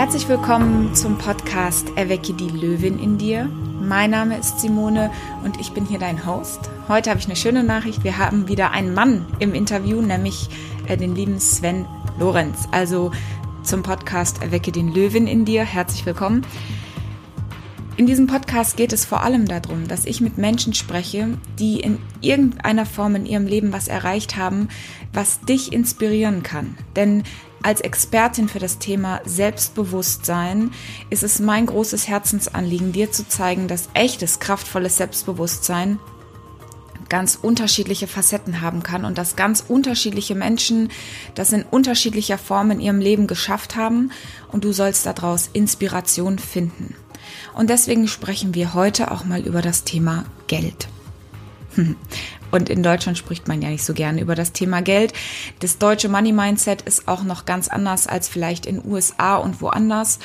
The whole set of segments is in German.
Herzlich willkommen zum Podcast Erwecke die Löwin in dir. Mein Name ist Simone und ich bin hier dein Host. Heute habe ich eine schöne Nachricht. Wir haben wieder einen Mann im Interview, nämlich äh, den lieben Sven Lorenz. Also zum Podcast Erwecke den Löwin in dir. Herzlich willkommen. In diesem Podcast geht es vor allem darum, dass ich mit Menschen spreche, die in irgendeiner Form in ihrem Leben was erreicht haben, was dich inspirieren kann. Denn als Expertin für das Thema Selbstbewusstsein ist es mein großes Herzensanliegen, dir zu zeigen, dass echtes, kraftvolles Selbstbewusstsein ganz unterschiedliche Facetten haben kann und dass ganz unterschiedliche Menschen das in unterschiedlicher Form in ihrem Leben geschafft haben und du sollst daraus Inspiration finden. Und deswegen sprechen wir heute auch mal über das Thema Geld. Und in Deutschland spricht man ja nicht so gerne über das Thema Geld. Das deutsche Money Mindset ist auch noch ganz anders als vielleicht in USA und woanders.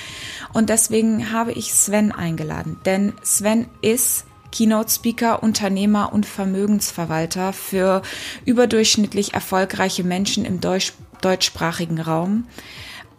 Und deswegen habe ich Sven eingeladen. Denn Sven ist Keynote Speaker, Unternehmer und Vermögensverwalter für überdurchschnittlich erfolgreiche Menschen im deutsch deutschsprachigen Raum.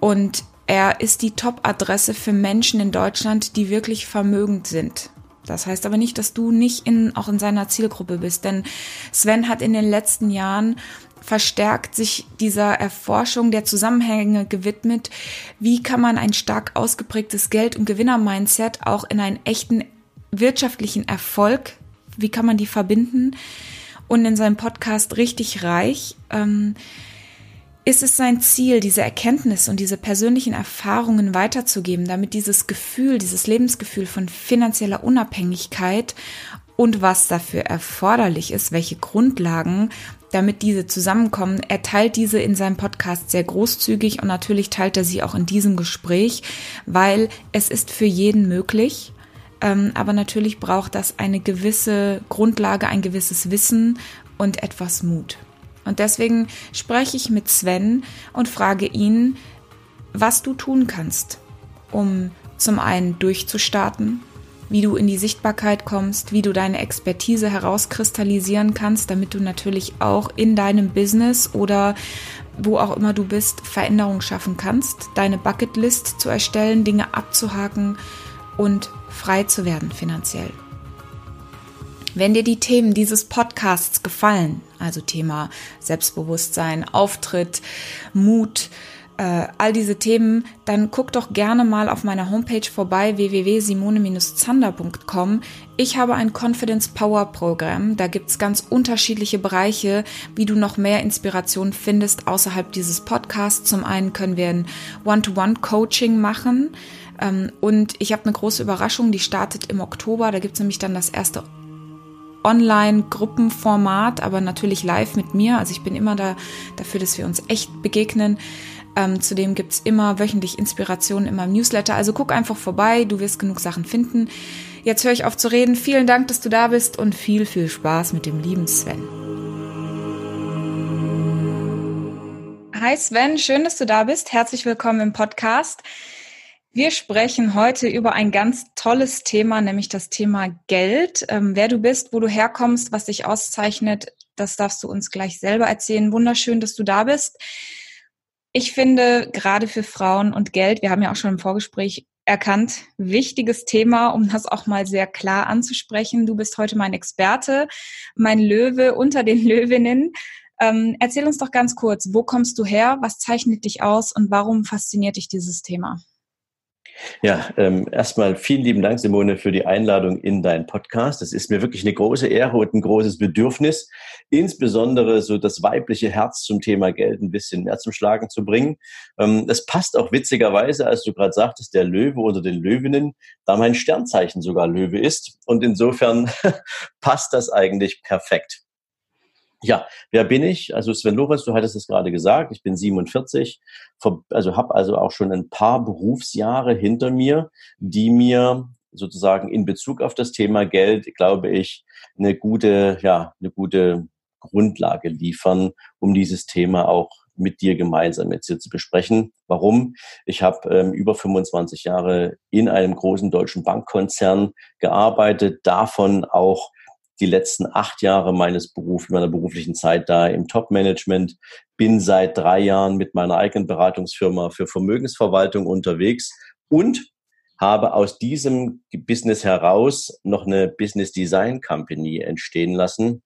Und er ist die Top-Adresse für Menschen in Deutschland, die wirklich vermögend sind. Das heißt aber nicht, dass du nicht in, auch in seiner Zielgruppe bist, denn Sven hat in den letzten Jahren verstärkt sich dieser Erforschung der Zusammenhänge gewidmet. Wie kann man ein stark ausgeprägtes Geld- und Gewinner-Mindset auch in einen echten wirtschaftlichen Erfolg, wie kann man die verbinden? Und in seinem Podcast Richtig Reich ähm, ist es sein Ziel, diese Erkenntnis und diese persönlichen Erfahrungen weiterzugeben, damit dieses Gefühl, dieses Lebensgefühl von finanzieller Unabhängigkeit und was dafür erforderlich ist, welche Grundlagen, damit diese zusammenkommen. Er teilt diese in seinem Podcast sehr großzügig und natürlich teilt er sie auch in diesem Gespräch, weil es ist für jeden möglich. Ähm, aber natürlich braucht das eine gewisse Grundlage, ein gewisses Wissen und etwas Mut. Und deswegen spreche ich mit Sven und frage ihn, was du tun kannst, um zum einen durchzustarten, wie du in die Sichtbarkeit kommst, wie du deine Expertise herauskristallisieren kannst, damit du natürlich auch in deinem Business oder wo auch immer du bist, Veränderungen schaffen kannst, deine Bucketlist zu erstellen, Dinge abzuhaken und frei zu werden finanziell. Wenn dir die Themen dieses Podcasts gefallen, also Thema Selbstbewusstsein, Auftritt, Mut, äh, all diese Themen, dann guck doch gerne mal auf meiner Homepage vorbei www.simone-zander.com. Ich habe ein Confidence Power Programm. Da gibt's ganz unterschiedliche Bereiche, wie du noch mehr Inspiration findest außerhalb dieses Podcasts. Zum einen können wir ein One-to-One-Coaching machen. Ähm, und ich habe eine große Überraschung, die startet im Oktober. Da gibt's nämlich dann das erste Online-Gruppenformat, aber natürlich live mit mir. Also ich bin immer da dafür, dass wir uns echt begegnen. Ähm, zudem gibt's immer wöchentlich Inspirationen in Newsletter. Also guck einfach vorbei, du wirst genug Sachen finden. Jetzt höre ich auf zu reden. Vielen Dank, dass du da bist und viel, viel Spaß mit dem lieben Sven. Hi Sven, schön, dass du da bist. Herzlich willkommen im Podcast. Wir sprechen heute über ein ganz tolles Thema, nämlich das Thema Geld. Ähm, wer du bist, wo du herkommst, was dich auszeichnet, das darfst du uns gleich selber erzählen. Wunderschön, dass du da bist. Ich finde, gerade für Frauen und Geld, wir haben ja auch schon im Vorgespräch erkannt, wichtiges Thema, um das auch mal sehr klar anzusprechen. Du bist heute mein Experte, mein Löwe unter den Löwinnen. Ähm, erzähl uns doch ganz kurz, wo kommst du her, was zeichnet dich aus und warum fasziniert dich dieses Thema? Ja, ähm, erstmal vielen lieben Dank, Simone, für die Einladung in deinen Podcast. Es ist mir wirklich eine große Ehre und ein großes Bedürfnis, insbesondere so das weibliche Herz zum Thema Geld ein bisschen mehr zum Schlagen zu bringen. Ähm, das passt auch witzigerweise, als du gerade sagtest, der Löwe unter den Löwinnen, da mein Sternzeichen sogar Löwe ist. Und insofern passt das eigentlich perfekt. Ja, wer bin ich? Also Sven Lorenz, du hattest es gerade gesagt, ich bin 47, also habe also auch schon ein paar Berufsjahre hinter mir, die mir sozusagen in Bezug auf das Thema Geld, glaube ich, eine gute, ja, eine gute Grundlage liefern, um dieses Thema auch mit dir gemeinsam jetzt hier zu besprechen. Warum? Ich habe ähm, über 25 Jahre in einem großen deutschen Bankkonzern gearbeitet, davon auch die letzten acht Jahre meines Berufs, meiner beruflichen Zeit da im Top-Management, bin seit drei Jahren mit meiner eigenen Beratungsfirma für Vermögensverwaltung unterwegs und habe aus diesem Business heraus noch eine Business Design Company entstehen lassen,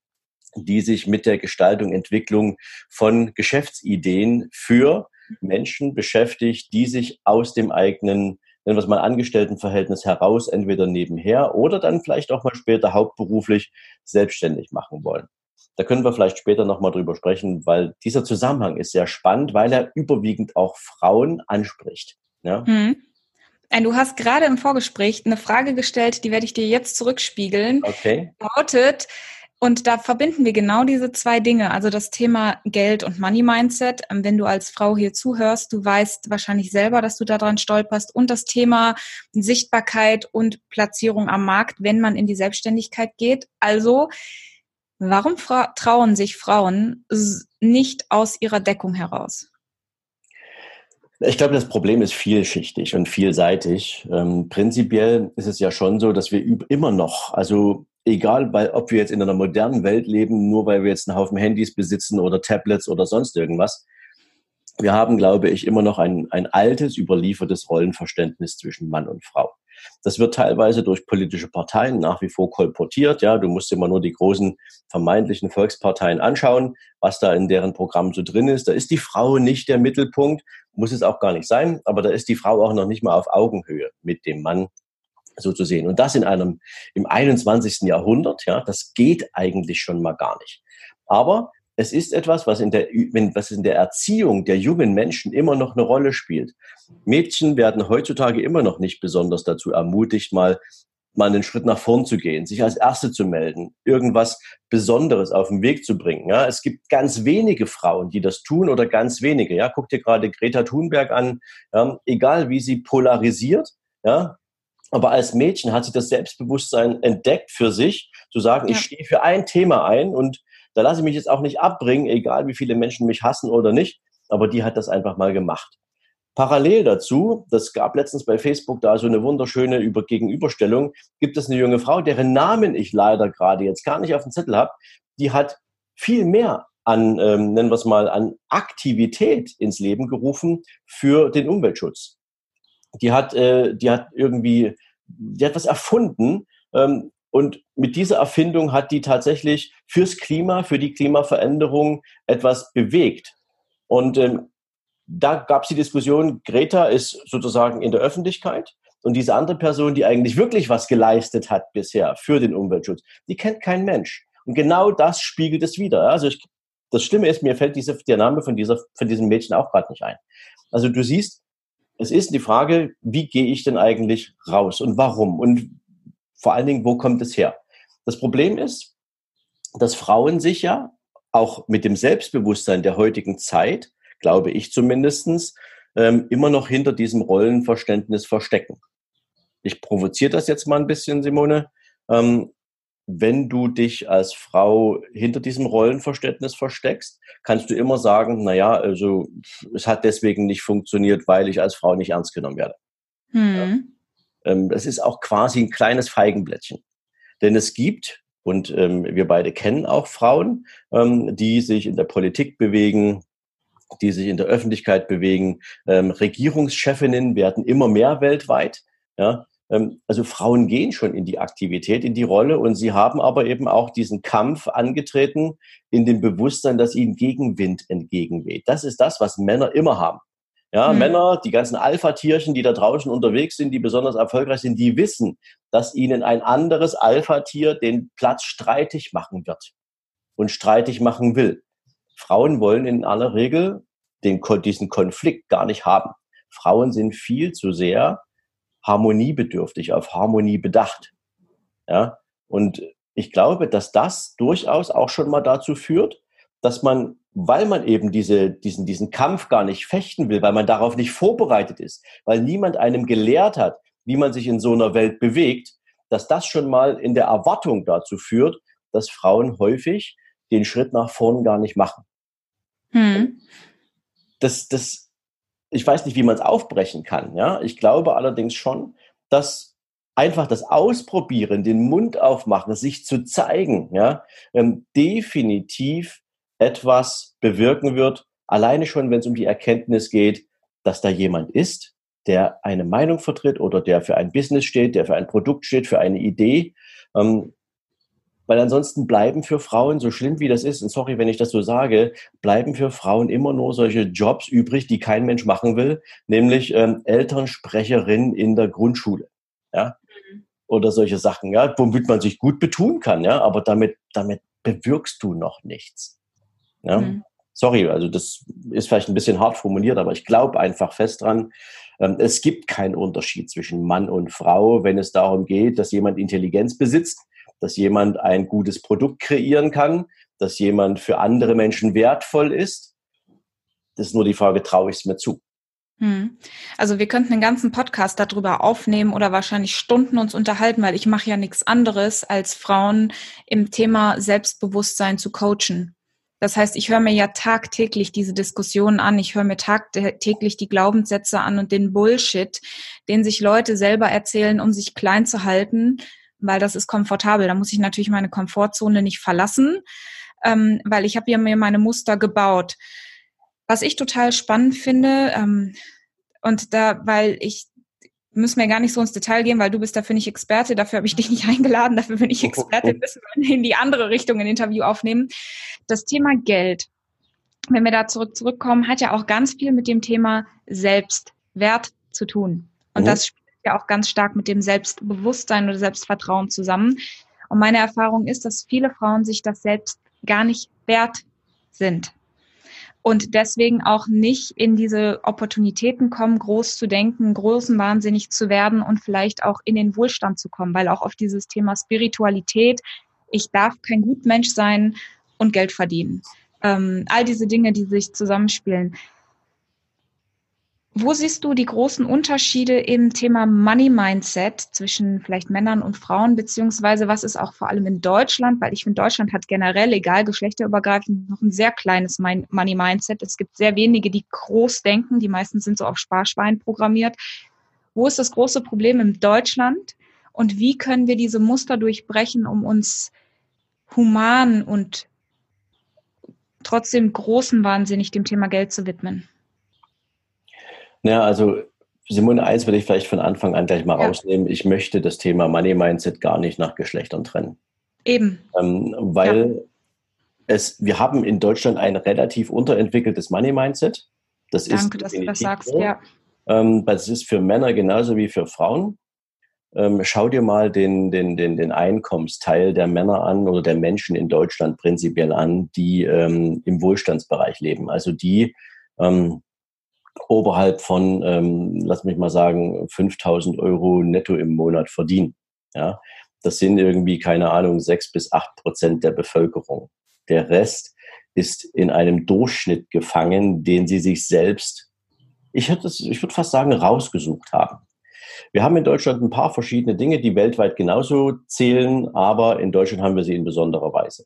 die sich mit der Gestaltung, Entwicklung von Geschäftsideen für Menschen beschäftigt, die sich aus dem eigenen, nennen wir es mal, Angestelltenverhältnis heraus, entweder nebenher oder dann vielleicht auch mal später hauptberuflich selbstständig machen wollen. Da können wir vielleicht später nochmal drüber sprechen, weil dieser Zusammenhang ist sehr spannend, weil er überwiegend auch Frauen anspricht. Ja? Hm. Du hast gerade im Vorgespräch eine Frage gestellt, die werde ich dir jetzt zurückspiegeln. Okay. Lautet, und da verbinden wir genau diese zwei Dinge, also das Thema Geld und Money Mindset. Ähm, wenn du als Frau hier zuhörst, du weißt wahrscheinlich selber, dass du daran stolperst und das Thema Sichtbarkeit und Platzierung am Markt, wenn man in die Selbstständigkeit geht. Also, warum trauen sich Frauen nicht aus ihrer Deckung heraus? Ich glaube, das Problem ist vielschichtig und vielseitig. Ähm, prinzipiell ist es ja schon so, dass wir immer noch, also egal, weil, ob wir jetzt in einer modernen Welt leben, nur weil wir jetzt einen Haufen Handys besitzen oder Tablets oder sonst irgendwas. Wir haben, glaube ich, immer noch ein, ein altes, überliefertes Rollenverständnis zwischen Mann und Frau. Das wird teilweise durch politische Parteien nach wie vor kolportiert. Ja, du musst immer nur die großen vermeintlichen Volksparteien anschauen, was da in deren Programm so drin ist. Da ist die Frau nicht der Mittelpunkt, muss es auch gar nicht sein, aber da ist die Frau auch noch nicht mal auf Augenhöhe mit dem Mann so zu sehen. Und das in einem, im 21. Jahrhundert, ja, das geht eigentlich schon mal gar nicht. Aber es ist etwas, was in der, was in der Erziehung der jungen Menschen immer noch eine Rolle spielt. Mädchen werden heutzutage immer noch nicht besonders dazu ermutigt, mal mal einen Schritt nach vorn zu gehen, sich als Erste zu melden, irgendwas Besonderes auf den Weg zu bringen. Ja, es gibt ganz wenige Frauen, die das tun oder ganz wenige. Ja, guck dir gerade Greta Thunberg an. Ja, egal wie sie polarisiert, ja, aber als Mädchen hat sie das Selbstbewusstsein entdeckt für sich, zu sagen, ja. ich stehe für ein Thema ein und da lasse ich mich jetzt auch nicht abbringen, egal wie viele Menschen mich hassen oder nicht. Aber die hat das einfach mal gemacht. Parallel dazu, das gab letztens bei Facebook da so eine wunderschöne Über Gegenüberstellung, gibt es eine junge Frau, deren Namen ich leider gerade jetzt gar nicht auf dem Zettel habe, die hat viel mehr an, ähm, nennen wir es mal, an Aktivität ins Leben gerufen für den Umweltschutz die hat, äh, die hat irgendwie, die hat was erfunden. Ähm, und mit dieser Erfindung hat die tatsächlich fürs Klima, für die Klimaveränderung etwas bewegt. Und ähm, da gab es die Diskussion, Greta ist sozusagen in der Öffentlichkeit und diese andere Person, die eigentlich wirklich was geleistet hat bisher für den Umweltschutz, die kennt kein Mensch. Und genau das spiegelt es wieder. Also ich, das Schlimme ist, mir fällt diese, der Name von, dieser, von diesem Mädchen auch gerade nicht ein. Also du siehst, es ist die Frage, wie gehe ich denn eigentlich raus und warum? Und vor allen Dingen, wo kommt es her? Das Problem ist, dass Frauen sich ja auch mit dem Selbstbewusstsein der heutigen Zeit, glaube ich zumindestens, ähm, immer noch hinter diesem Rollenverständnis verstecken. Ich provoziere das jetzt mal ein bisschen, Simone. Ähm, wenn du dich als Frau hinter diesem Rollenverständnis versteckst, kannst du immer sagen, na ja, also es hat deswegen nicht funktioniert, weil ich als Frau nicht ernst genommen werde. Hm. Ja. Ähm, das ist auch quasi ein kleines Feigenblättchen. Denn es gibt, und ähm, wir beide kennen auch Frauen, ähm, die sich in der Politik bewegen, die sich in der Öffentlichkeit bewegen. Ähm, Regierungschefinnen werden immer mehr weltweit. Ja, also Frauen gehen schon in die Aktivität, in die Rolle und sie haben aber eben auch diesen Kampf angetreten in dem Bewusstsein, dass ihnen Gegenwind entgegenweht. Das ist das, was Männer immer haben. Ja, mhm. Männer, die ganzen Alpha-Tierchen, die da draußen unterwegs sind, die besonders erfolgreich sind, die wissen, dass ihnen ein anderes Alpha-Tier den Platz streitig machen wird und streitig machen will. Frauen wollen in aller Regel den, diesen Konflikt gar nicht haben. Frauen sind viel zu sehr harmoniebedürftig, auf Harmonie bedacht. Ja, und ich glaube, dass das durchaus auch schon mal dazu führt, dass man, weil man eben diese, diesen, diesen Kampf gar nicht fechten will, weil man darauf nicht vorbereitet ist, weil niemand einem gelehrt hat, wie man sich in so einer Welt bewegt, dass das schon mal in der Erwartung dazu führt, dass Frauen häufig den Schritt nach vorn gar nicht machen. Hm. Das, das ich weiß nicht, wie man es aufbrechen kann. Ja, ich glaube allerdings schon, dass einfach das Ausprobieren, den Mund aufmachen, sich zu zeigen, ja, ähm, definitiv etwas bewirken wird. Alleine schon, wenn es um die Erkenntnis geht, dass da jemand ist, der eine Meinung vertritt oder der für ein Business steht, der für ein Produkt steht, für eine Idee. Ähm, weil ansonsten bleiben für Frauen, so schlimm wie das ist, und sorry, wenn ich das so sage, bleiben für Frauen immer nur solche Jobs übrig, die kein Mensch machen will, nämlich ähm, Elternsprecherin in der Grundschule. Ja? Mhm. Oder solche Sachen, ja, womit man sich gut betun kann, ja, aber damit, damit bewirkst du noch nichts. Ja? Mhm. Sorry, also das ist vielleicht ein bisschen hart formuliert, aber ich glaube einfach fest dran, ähm, es gibt keinen Unterschied zwischen Mann und Frau, wenn es darum geht, dass jemand Intelligenz besitzt dass jemand ein gutes Produkt kreieren kann, dass jemand für andere Menschen wertvoll ist. Das ist nur die Frage, traue ich es mir zu? Hm. Also wir könnten einen ganzen Podcast darüber aufnehmen oder wahrscheinlich Stunden uns unterhalten, weil ich mache ja nichts anderes, als Frauen im Thema Selbstbewusstsein zu coachen. Das heißt, ich höre mir ja tagtäglich diese Diskussionen an, ich höre mir tagtäglich die Glaubenssätze an und den Bullshit, den sich Leute selber erzählen, um sich klein zu halten, weil das ist komfortabel. Da muss ich natürlich meine Komfortzone nicht verlassen, ähm, weil ich habe ja mir meine Muster gebaut. Was ich total spannend finde, ähm, und da, weil ich müssen wir gar nicht so ins Detail gehen, weil du bist dafür nicht Experte, dafür habe ich dich nicht eingeladen, dafür bin ich Experte, müssen wir in die andere Richtung ein Interview aufnehmen. Das Thema Geld, wenn wir da zurück zurückkommen, hat ja auch ganz viel mit dem Thema Selbstwert zu tun. Und mhm. das ja auch ganz stark mit dem Selbstbewusstsein oder Selbstvertrauen zusammen. Und meine Erfahrung ist, dass viele Frauen sich das selbst gar nicht wert sind und deswegen auch nicht in diese Opportunitäten kommen, groß zu denken, großen wahnsinnig zu werden und vielleicht auch in den Wohlstand zu kommen, weil auch auf dieses Thema Spiritualität, ich darf kein Gutmensch sein und Geld verdienen. Ähm, all diese Dinge, die sich zusammenspielen. Wo siehst du die großen Unterschiede im Thema Money Mindset zwischen vielleicht Männern und Frauen, beziehungsweise was ist auch vor allem in Deutschland, weil ich finde, Deutschland hat generell, egal geschlechterübergreifend, noch ein sehr kleines Money Mindset. Es gibt sehr wenige, die groß denken, die meisten sind so auf Sparschwein programmiert. Wo ist das große Problem in Deutschland und wie können wir diese Muster durchbrechen, um uns human und trotzdem großen wahnsinnig dem Thema Geld zu widmen? Naja, also Simone, eins will ich vielleicht von Anfang an gleich mal ja. rausnehmen. Ich möchte das Thema Money Mindset gar nicht nach Geschlechtern trennen. Eben. Ähm, weil ja. es, wir haben in Deutschland ein relativ unterentwickeltes Money Mindset. Das Danke, ist dass du das sagst, so. ja. Ähm, das ist für Männer genauso wie für Frauen. Ähm, schau dir mal den, den, den, den Einkommensteil der Männer an oder der Menschen in Deutschland prinzipiell an, die ähm, im Wohlstandsbereich leben. Also die ähm, oberhalb von, ähm, lass mich mal sagen, 5000 Euro netto im Monat verdienen. Ja, das sind irgendwie, keine Ahnung, sechs bis acht Prozent der Bevölkerung. Der Rest ist in einem Durchschnitt gefangen, den sie sich selbst, ich, hätte ich würde fast sagen, rausgesucht haben. Wir haben in Deutschland ein paar verschiedene Dinge, die weltweit genauso zählen, aber in Deutschland haben wir sie in besonderer Weise.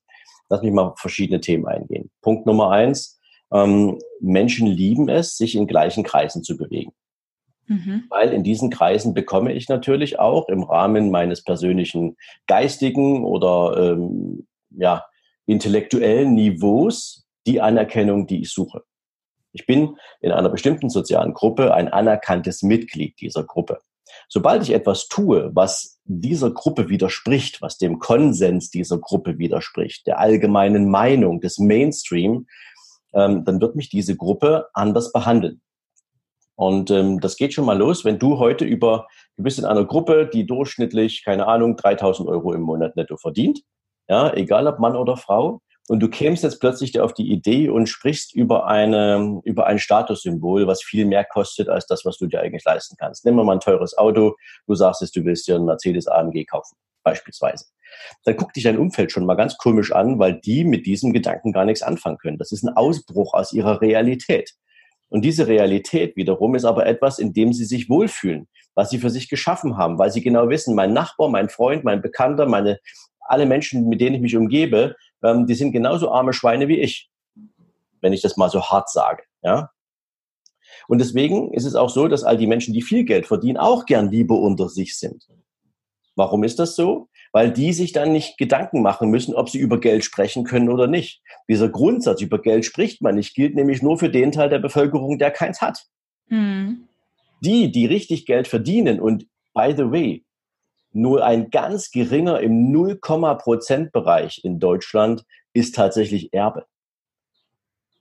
Lass mich mal auf verschiedene Themen eingehen. Punkt Nummer eins, ähm, Menschen lieben es, sich in gleichen Kreisen zu bewegen. Mhm. Weil in diesen Kreisen bekomme ich natürlich auch im Rahmen meines persönlichen geistigen oder ähm, ja, intellektuellen Niveaus die Anerkennung, die ich suche. Ich bin in einer bestimmten sozialen Gruppe ein anerkanntes Mitglied dieser Gruppe. Sobald ich etwas tue, was dieser Gruppe widerspricht, was dem Konsens dieser Gruppe widerspricht, der allgemeinen Meinung des Mainstream, ähm, dann wird mich diese Gruppe anders behandeln. Und ähm, das geht schon mal los, wenn du heute über, du bist in einer Gruppe, die durchschnittlich, keine Ahnung, 3000 Euro im Monat netto verdient, ja, egal ob Mann oder Frau, und du kämst jetzt plötzlich auf die Idee und sprichst über eine, über ein Statussymbol, was viel mehr kostet als das, was du dir eigentlich leisten kannst. Nimm mal ein teures Auto, du sagst es, du willst dir ein Mercedes AMG kaufen, beispielsweise dann guckt dich dein Umfeld schon mal ganz komisch an, weil die mit diesem Gedanken gar nichts anfangen können. Das ist ein Ausbruch aus ihrer Realität. Und diese Realität wiederum ist aber etwas, in dem sie sich wohlfühlen, was sie für sich geschaffen haben, weil sie genau wissen, mein Nachbar, mein Freund, mein Bekannter, meine, alle Menschen, mit denen ich mich umgebe, ähm, die sind genauso arme Schweine wie ich, wenn ich das mal so hart sage. Ja? Und deswegen ist es auch so, dass all die Menschen, die viel Geld verdienen, auch gern Liebe unter sich sind. Warum ist das so? Weil die sich dann nicht Gedanken machen müssen, ob sie über Geld sprechen können oder nicht. Dieser Grundsatz, über Geld spricht man nicht, gilt nämlich nur für den Teil der Bevölkerung, der keins hat. Mhm. Die, die richtig Geld verdienen und by the way, nur ein ganz geringer im 0, Prozent Bereich in Deutschland ist tatsächlich Erbe.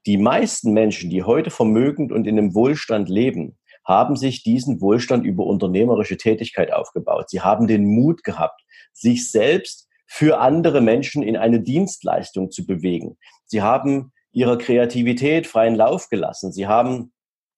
Die meisten Menschen, die heute vermögend und in einem Wohlstand leben, haben sich diesen Wohlstand über unternehmerische Tätigkeit aufgebaut. Sie haben den Mut gehabt, sich selbst für andere Menschen in eine Dienstleistung zu bewegen. Sie haben ihrer Kreativität freien Lauf gelassen. Sie haben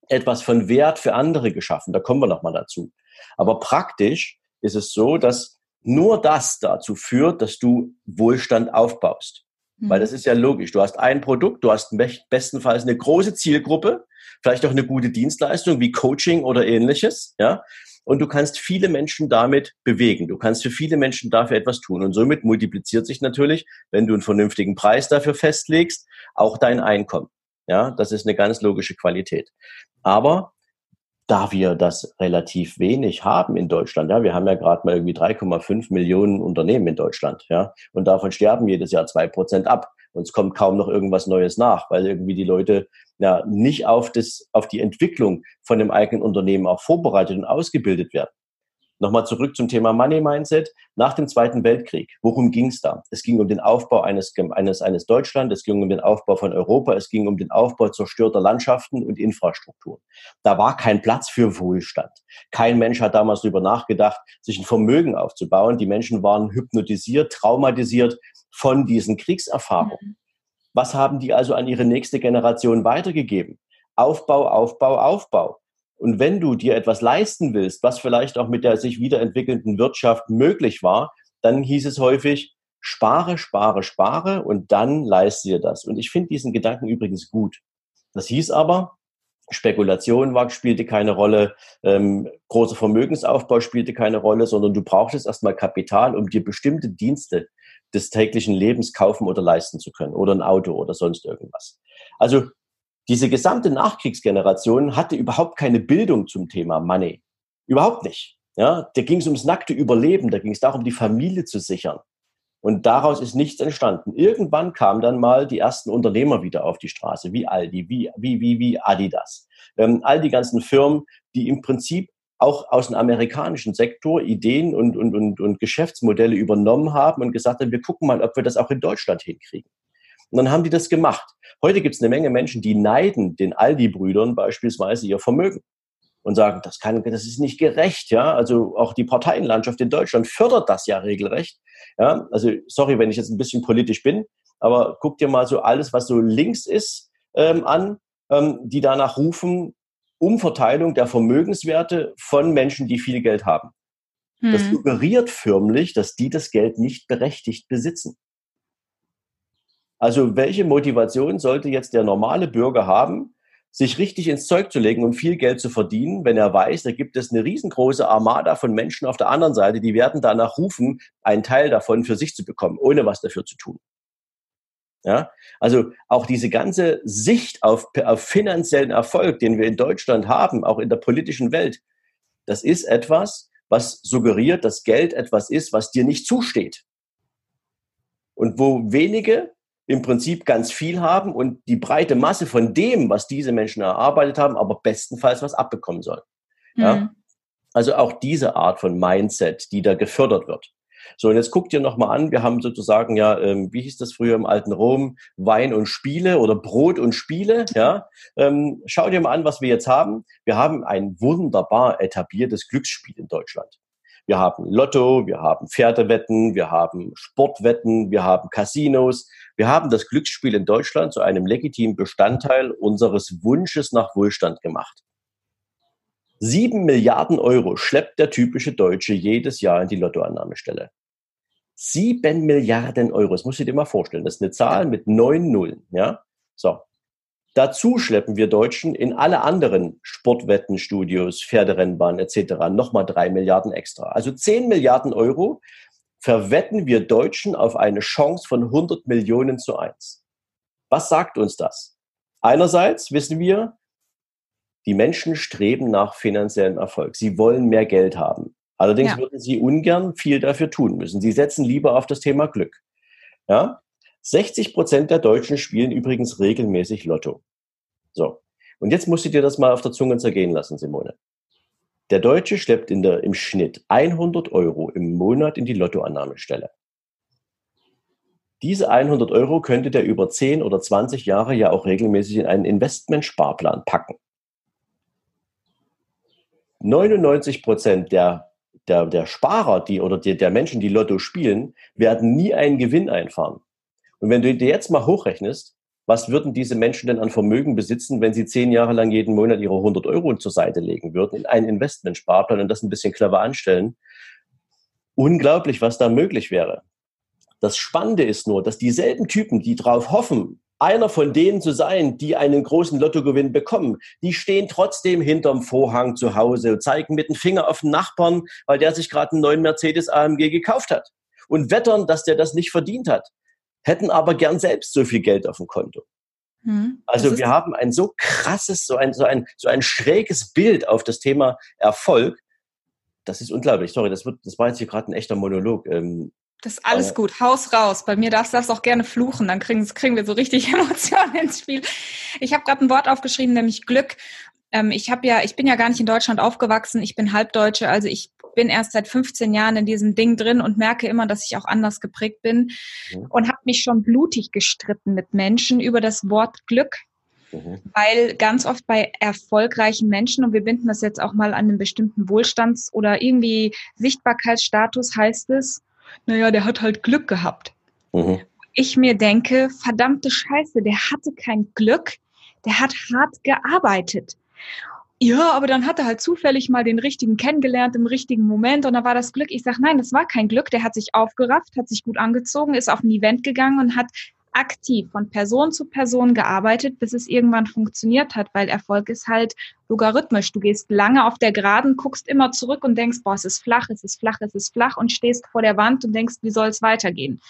etwas von Wert für andere geschaffen. Da kommen wir nochmal dazu. Aber praktisch ist es so, dass nur das dazu führt, dass du Wohlstand aufbaust. Mhm. Weil das ist ja logisch. Du hast ein Produkt, du hast bestenfalls eine große Zielgruppe, vielleicht auch eine gute Dienstleistung wie Coaching oder ähnliches, ja. Und du kannst viele Menschen damit bewegen. Du kannst für viele Menschen dafür etwas tun. Und somit multipliziert sich natürlich, wenn du einen vernünftigen Preis dafür festlegst, auch dein Einkommen. Ja, das ist eine ganz logische Qualität. Aber da wir das relativ wenig haben in Deutschland, ja, wir haben ja gerade mal irgendwie 3,5 Millionen Unternehmen in Deutschland, ja, und davon sterben jedes Jahr zwei Prozent ab. Und es kommt kaum noch irgendwas Neues nach, weil irgendwie die Leute ja nicht auf das, auf die Entwicklung von dem eigenen Unternehmen auch vorbereitet und ausgebildet werden. Nochmal zurück zum Thema Money Mindset. Nach dem Zweiten Weltkrieg, worum ging es da? Es ging um den Aufbau eines, eines, eines Deutschland, es ging um den Aufbau von Europa, es ging um den Aufbau zerstörter Landschaften und Infrastrukturen. Da war kein Platz für Wohlstand. Kein Mensch hat damals darüber nachgedacht, sich ein Vermögen aufzubauen. Die Menschen waren hypnotisiert, traumatisiert von diesen Kriegserfahrungen. Mhm. Was haben die also an ihre nächste Generation weitergegeben? Aufbau, Aufbau, Aufbau. Und wenn du dir etwas leisten willst, was vielleicht auch mit der sich wiederentwickelnden Wirtschaft möglich war, dann hieß es häufig, spare, spare, spare und dann leiste dir das. Und ich finde diesen Gedanken übrigens gut. Das hieß aber, Spekulation war, spielte keine Rolle, ähm, großer Vermögensaufbau spielte keine Rolle, sondern du brauchtest erstmal Kapital, um dir bestimmte Dienste des täglichen Lebens kaufen oder leisten zu können oder ein Auto oder sonst irgendwas. Also diese gesamte Nachkriegsgeneration hatte überhaupt keine Bildung zum Thema Money. Überhaupt nicht. Ja, da ging es ums nackte Überleben, da ging es darum, die Familie zu sichern. Und daraus ist nichts entstanden. Irgendwann kamen dann mal die ersten Unternehmer wieder auf die Straße, wie Aldi, wie, wie, wie, wie Adidas. Ähm, all die ganzen Firmen, die im Prinzip auch aus dem amerikanischen Sektor Ideen und, und, und, und Geschäftsmodelle übernommen haben und gesagt haben, wir gucken mal, ob wir das auch in Deutschland hinkriegen. Und dann haben die das gemacht. Heute gibt es eine Menge Menschen, die neiden den Aldi-Brüdern beispielsweise ihr Vermögen und sagen, das kann, das ist nicht gerecht, ja. Also auch die Parteienlandschaft in Deutschland fördert das ja regelrecht. Ja, also sorry, wenn ich jetzt ein bisschen politisch bin, aber guck dir mal so alles, was so links ist, ähm, an, ähm, die danach rufen, Umverteilung der Vermögenswerte von Menschen, die viel Geld haben. Hm. Das suggeriert förmlich, dass die das Geld nicht berechtigt besitzen. Also welche Motivation sollte jetzt der normale Bürger haben, sich richtig ins Zeug zu legen und viel Geld zu verdienen, wenn er weiß, da gibt es eine riesengroße Armada von Menschen auf der anderen Seite, die werden danach rufen, einen Teil davon für sich zu bekommen, ohne was dafür zu tun. Ja, also auch diese ganze Sicht auf, auf finanziellen Erfolg, den wir in Deutschland haben, auch in der politischen Welt, das ist etwas, was suggeriert, dass Geld etwas ist, was dir nicht zusteht. Und wo wenige im Prinzip ganz viel haben und die breite Masse von dem, was diese Menschen erarbeitet haben, aber bestenfalls was abbekommen soll. Mhm. Ja? Also auch diese Art von Mindset, die da gefördert wird. So, und jetzt guckt ihr nochmal an, wir haben sozusagen ja, ähm, wie hieß das früher im alten Rom, Wein und Spiele oder Brot und Spiele, ja. Ähm, schaut ihr mal an, was wir jetzt haben. Wir haben ein wunderbar etabliertes Glücksspiel in Deutschland. Wir haben Lotto, wir haben Pferdewetten, wir haben Sportwetten, wir haben Casinos. Wir haben das Glücksspiel in Deutschland zu einem legitimen Bestandteil unseres Wunsches nach Wohlstand gemacht. Sieben Milliarden Euro schleppt der typische Deutsche jedes Jahr in die Lottoannahmestelle. Sieben Milliarden Euro, das musst du dir mal vorstellen. Das ist eine Zahl mit neun Nullen, ja? So. Dazu schleppen wir Deutschen in alle anderen Sportwettenstudios, Pferderennbahnen etc. nochmal drei Milliarden extra. Also zehn Milliarden Euro verwetten wir Deutschen auf eine Chance von 100 Millionen zu eins. Was sagt uns das? Einerseits wissen wir, die Menschen streben nach finanziellem Erfolg. Sie wollen mehr Geld haben. Allerdings ja. würden sie ungern viel dafür tun müssen. Sie setzen lieber auf das Thema Glück. Ja? 60 Prozent der Deutschen spielen übrigens regelmäßig Lotto. So. Und jetzt musst du dir das mal auf der Zunge zergehen lassen, Simone. Der Deutsche schleppt in der, im Schnitt 100 Euro im Monat in die Lottoannahmestelle. Diese 100 Euro könnte der über 10 oder 20 Jahre ja auch regelmäßig in einen Investmentsparplan packen. 99 Prozent der, der, der Sparer die, oder die, der Menschen, die Lotto spielen, werden nie einen Gewinn einfahren. Und wenn du dir jetzt mal hochrechnest, was würden diese Menschen denn an Vermögen besitzen, wenn sie zehn Jahre lang jeden Monat ihre 100 Euro zur Seite legen würden in einen Investmentsparplan und das ein bisschen clever anstellen? Unglaublich, was da möglich wäre. Das Spannende ist nur, dass dieselben Typen, die darauf hoffen, einer von denen zu sein, die einen großen Lottogewinn bekommen, die stehen trotzdem hinterm Vorhang zu Hause und zeigen mit dem Finger auf den Nachbarn, weil der sich gerade einen neuen Mercedes AMG gekauft hat und wettern, dass der das nicht verdient hat hätten aber gern selbst so viel Geld auf dem Konto. Hm, also wir haben ein so krasses, so ein, so, ein, so ein schräges Bild auf das Thema Erfolg. Das ist unglaublich. Sorry, das, wird, das war jetzt hier gerade ein echter Monolog. Ähm, das ist alles gut. Haus raus. Bei mir darfst du das auch gerne fluchen. Dann kriegen, kriegen wir so richtig Emotionen ins Spiel. Ich habe gerade ein Wort aufgeschrieben, nämlich Glück. Ähm, ich habe ja, ich bin ja gar nicht in Deutschland aufgewachsen. Ich bin Halbdeutsche. Also ich bin erst seit 15 Jahren in diesem Ding drin und merke immer, dass ich auch anders geprägt bin mhm. und habe mich schon blutig gestritten mit Menschen über das Wort Glück. Mhm. Weil ganz oft bei erfolgreichen Menschen, und wir binden das jetzt auch mal an einen bestimmten Wohlstands- oder irgendwie Sichtbarkeitsstatus, heißt es, naja, der hat halt Glück gehabt. Mhm. Ich mir denke, verdammte Scheiße, der hatte kein Glück, der hat hart gearbeitet. Ja, aber dann hat er halt zufällig mal den richtigen kennengelernt im richtigen Moment und da war das Glück. Ich sage, nein, das war kein Glück. Der hat sich aufgerafft, hat sich gut angezogen, ist auf ein Event gegangen und hat aktiv von Person zu Person gearbeitet, bis es irgendwann funktioniert hat, weil Erfolg ist halt logarithmisch. Du gehst lange auf der Geraden, guckst immer zurück und denkst, boah, es ist flach, es ist flach, es ist flach und stehst vor der Wand und denkst, wie soll es weitergehen?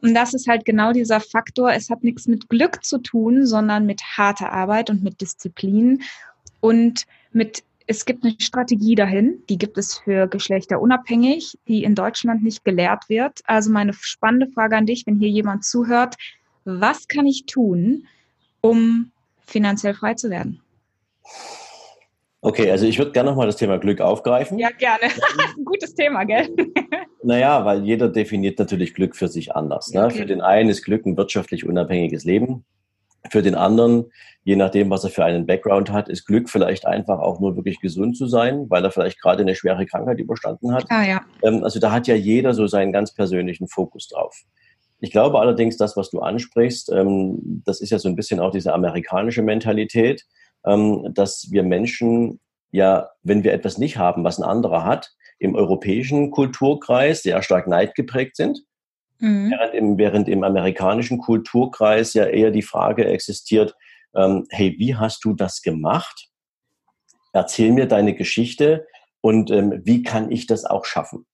Und das ist halt genau dieser Faktor. Es hat nichts mit Glück zu tun, sondern mit harter Arbeit und mit Disziplin und mit es gibt eine Strategie dahin, die gibt es für Geschlechter unabhängig, die in Deutschland nicht gelehrt wird. Also meine spannende Frage an dich, wenn hier jemand zuhört, was kann ich tun, um finanziell frei zu werden? Okay, also ich würde gerne nochmal das Thema Glück aufgreifen. Ja, gerne. Ein gutes Thema, gell? Naja, weil jeder definiert natürlich Glück für sich anders. Ne? Okay. Für den einen ist Glück ein wirtschaftlich unabhängiges Leben. Für den anderen, je nachdem, was er für einen Background hat, ist Glück vielleicht einfach auch nur wirklich gesund zu sein, weil er vielleicht gerade eine schwere Krankheit überstanden hat. Ah, ja. Ähm, also da hat ja jeder so seinen ganz persönlichen Fokus drauf. Ich glaube allerdings, das, was du ansprichst, ähm, das ist ja so ein bisschen auch diese amerikanische Mentalität, ähm, dass wir Menschen ja, wenn wir etwas nicht haben, was ein anderer hat, im europäischen Kulturkreis sehr stark neidgeprägt sind Mhm. Während, im, während im amerikanischen Kulturkreis ja eher die Frage existiert, ähm, hey, wie hast du das gemacht? Erzähl mir deine Geschichte und ähm, wie kann ich das auch schaffen?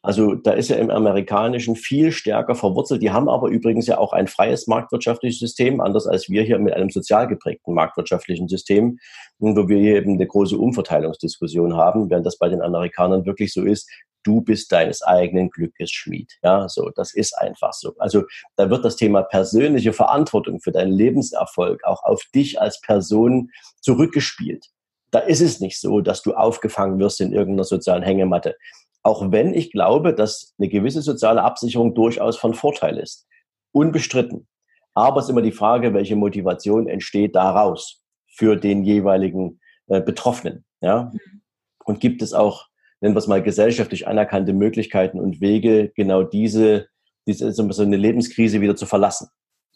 Also da ist ja im Amerikanischen viel stärker verwurzelt. Die haben aber übrigens ja auch ein freies marktwirtschaftliches System, anders als wir hier mit einem sozial geprägten marktwirtschaftlichen System, wo wir eben eine große Umverteilungsdiskussion haben, während das bei den Amerikanern wirklich so ist, du bist deines eigenen Glückes Schmied. Ja, so, das ist einfach so. Also da wird das Thema persönliche Verantwortung für deinen Lebenserfolg auch auf dich als Person zurückgespielt. Da ist es nicht so, dass du aufgefangen wirst in irgendeiner sozialen Hängematte. Auch wenn ich glaube, dass eine gewisse soziale Absicherung durchaus von Vorteil ist. Unbestritten. Aber es ist immer die Frage, welche Motivation entsteht daraus für den jeweiligen äh, Betroffenen. Ja? Mhm. Und gibt es auch nennen wir es mal, gesellschaftlich anerkannte Möglichkeiten und Wege, genau diese, diese so eine Lebenskrise wieder zu verlassen.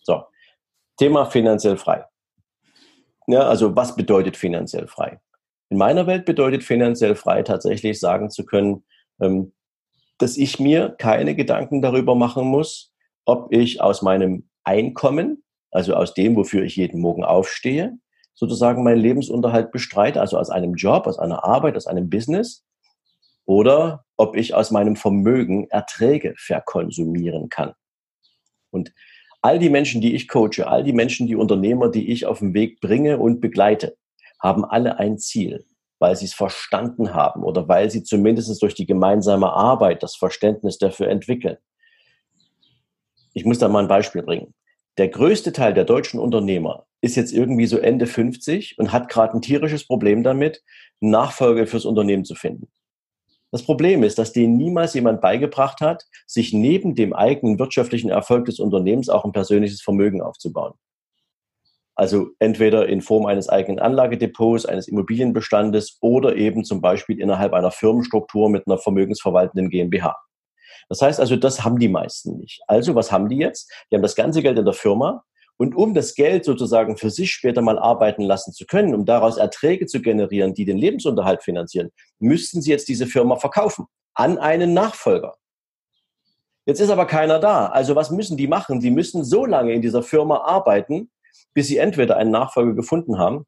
So. Thema finanziell frei. Ja, also was bedeutet finanziell frei? In meiner Welt bedeutet finanziell frei tatsächlich sagen zu können, ähm, dass ich mir keine Gedanken darüber machen muss, ob ich aus meinem Einkommen, also aus dem, wofür ich jeden Morgen aufstehe, sozusagen meinen Lebensunterhalt bestreite, also aus einem Job, aus einer Arbeit, aus einem Business, oder ob ich aus meinem Vermögen Erträge verkonsumieren kann. Und all die Menschen, die ich coache, all die Menschen, die Unternehmer, die ich auf den Weg bringe und begleite, haben alle ein Ziel. weil sie es verstanden haben oder weil sie zumindest durch die gemeinsame Arbeit das Verständnis dafür entwickeln. Ich muss da mal ein Beispiel bringen. Der größte Teil der deutschen Unternehmer ist jetzt irgendwie so Ende 50 und hat gerade ein tierisches Problem damit, Nachfolge fürs Unternehmen zu finden. Das Problem ist, dass denen niemals jemand beigebracht hat, sich neben dem eigenen wirtschaftlichen Erfolg des Unternehmens auch ein persönliches Vermögen aufzubauen. Also entweder in Form eines eigenen Anlagedepots, eines Immobilienbestandes oder eben zum Beispiel innerhalb einer Firmenstruktur mit einer vermögensverwaltenden GmbH. Das heißt also, das haben die meisten nicht. Also was haben die jetzt? Die haben das ganze Geld in der Firma und um das Geld sozusagen für sich später mal arbeiten lassen zu können, um daraus Erträge zu generieren, die den Lebensunterhalt finanzieren, müssten sie jetzt diese Firma verkaufen an einen Nachfolger. Jetzt ist aber keiner da. Also was müssen die machen? Sie müssen so lange in dieser Firma arbeiten, bis sie entweder einen Nachfolger gefunden haben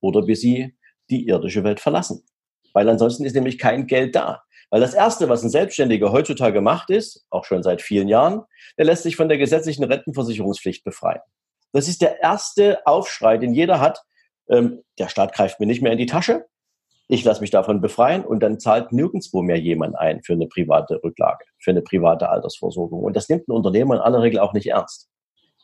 oder bis sie die irdische Welt verlassen. Weil ansonsten ist nämlich kein Geld da. Weil das Erste, was ein Selbstständiger heutzutage macht, ist, auch schon seit vielen Jahren, der lässt sich von der gesetzlichen Rentenversicherungspflicht befreien. Das ist der erste Aufschrei, den jeder hat. Ähm, der Staat greift mir nicht mehr in die Tasche. Ich lasse mich davon befreien und dann zahlt nirgendwo mehr jemand ein für eine private Rücklage, für eine private Altersversorgung. Und das nimmt ein Unternehmer in aller Regel auch nicht ernst.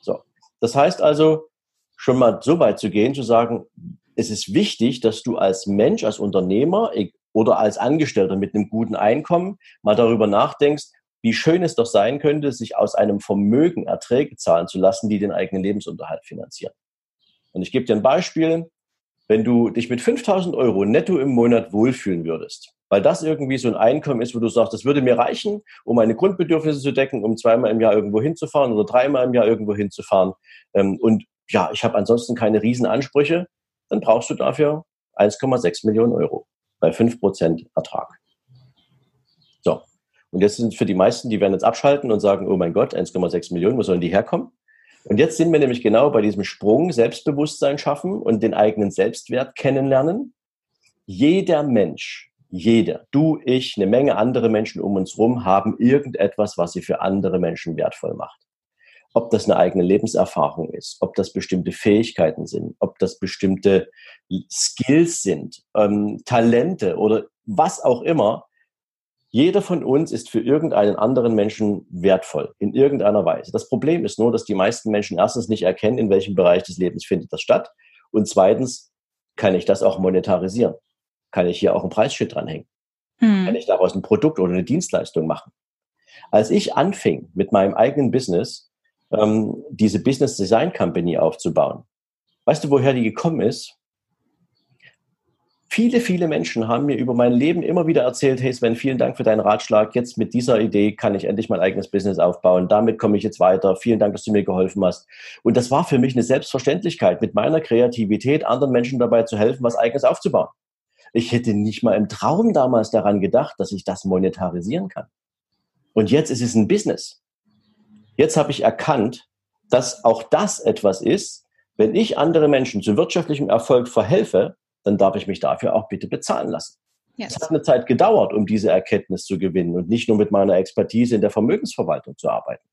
So. Das heißt also, schon mal so weit zu gehen, zu sagen, es ist wichtig, dass du als Mensch, als Unternehmer oder als Angestellter mit einem guten Einkommen mal darüber nachdenkst, wie schön es doch sein könnte, sich aus einem Vermögen Erträge zahlen zu lassen, die den eigenen Lebensunterhalt finanzieren. Und ich gebe dir ein Beispiel. Wenn du dich mit 5000 Euro netto im Monat wohlfühlen würdest, weil das irgendwie so ein Einkommen ist, wo du sagst, das würde mir reichen, um meine Grundbedürfnisse zu decken, um zweimal im Jahr irgendwo hinzufahren oder dreimal im Jahr irgendwo hinzufahren ähm, und ja, ich habe ansonsten keine Riesenansprüche, dann brauchst du dafür 1,6 Millionen Euro bei 5% Ertrag. So. Und jetzt sind für die meisten, die werden jetzt abschalten und sagen, oh mein Gott, 1,6 Millionen, wo sollen die herkommen? Und jetzt sind wir nämlich genau bei diesem Sprung Selbstbewusstsein schaffen und den eigenen Selbstwert kennenlernen. Jeder Mensch, jeder, du, ich, eine Menge andere Menschen um uns herum haben irgendetwas, was sie für andere Menschen wertvoll macht ob das eine eigene Lebenserfahrung ist, ob das bestimmte Fähigkeiten sind, ob das bestimmte Skills sind, ähm, Talente oder was auch immer. Jeder von uns ist für irgendeinen anderen Menschen wertvoll, in irgendeiner Weise. Das Problem ist nur, dass die meisten Menschen erstens nicht erkennen, in welchem Bereich des Lebens findet das statt. Und zweitens, kann ich das auch monetarisieren? Kann ich hier auch ein Preisschild dranhängen? Hm. Kann ich daraus ein Produkt oder eine Dienstleistung machen? Als ich anfing mit meinem eigenen Business, ähm, diese Business Design Company aufzubauen. Weißt du, woher die gekommen ist? Viele, viele Menschen haben mir über mein Leben immer wieder erzählt, hey Sven, vielen Dank für deinen Ratschlag. Jetzt mit dieser Idee kann ich endlich mein eigenes Business aufbauen. Damit komme ich jetzt weiter. Vielen Dank, dass du mir geholfen hast. Und das war für mich eine Selbstverständlichkeit, mit meiner Kreativität anderen Menschen dabei zu helfen, was eigenes aufzubauen. Ich hätte nicht mal im Traum damals daran gedacht, dass ich das monetarisieren kann. Und jetzt ist es ein Business. Jetzt habe ich erkannt, dass auch das etwas ist, wenn ich andere Menschen zu wirtschaftlichem Erfolg verhelfe, dann darf ich mich dafür auch bitte bezahlen lassen. Yes. Es hat eine Zeit gedauert, um diese Erkenntnis zu gewinnen und nicht nur mit meiner Expertise in der Vermögensverwaltung zu arbeiten.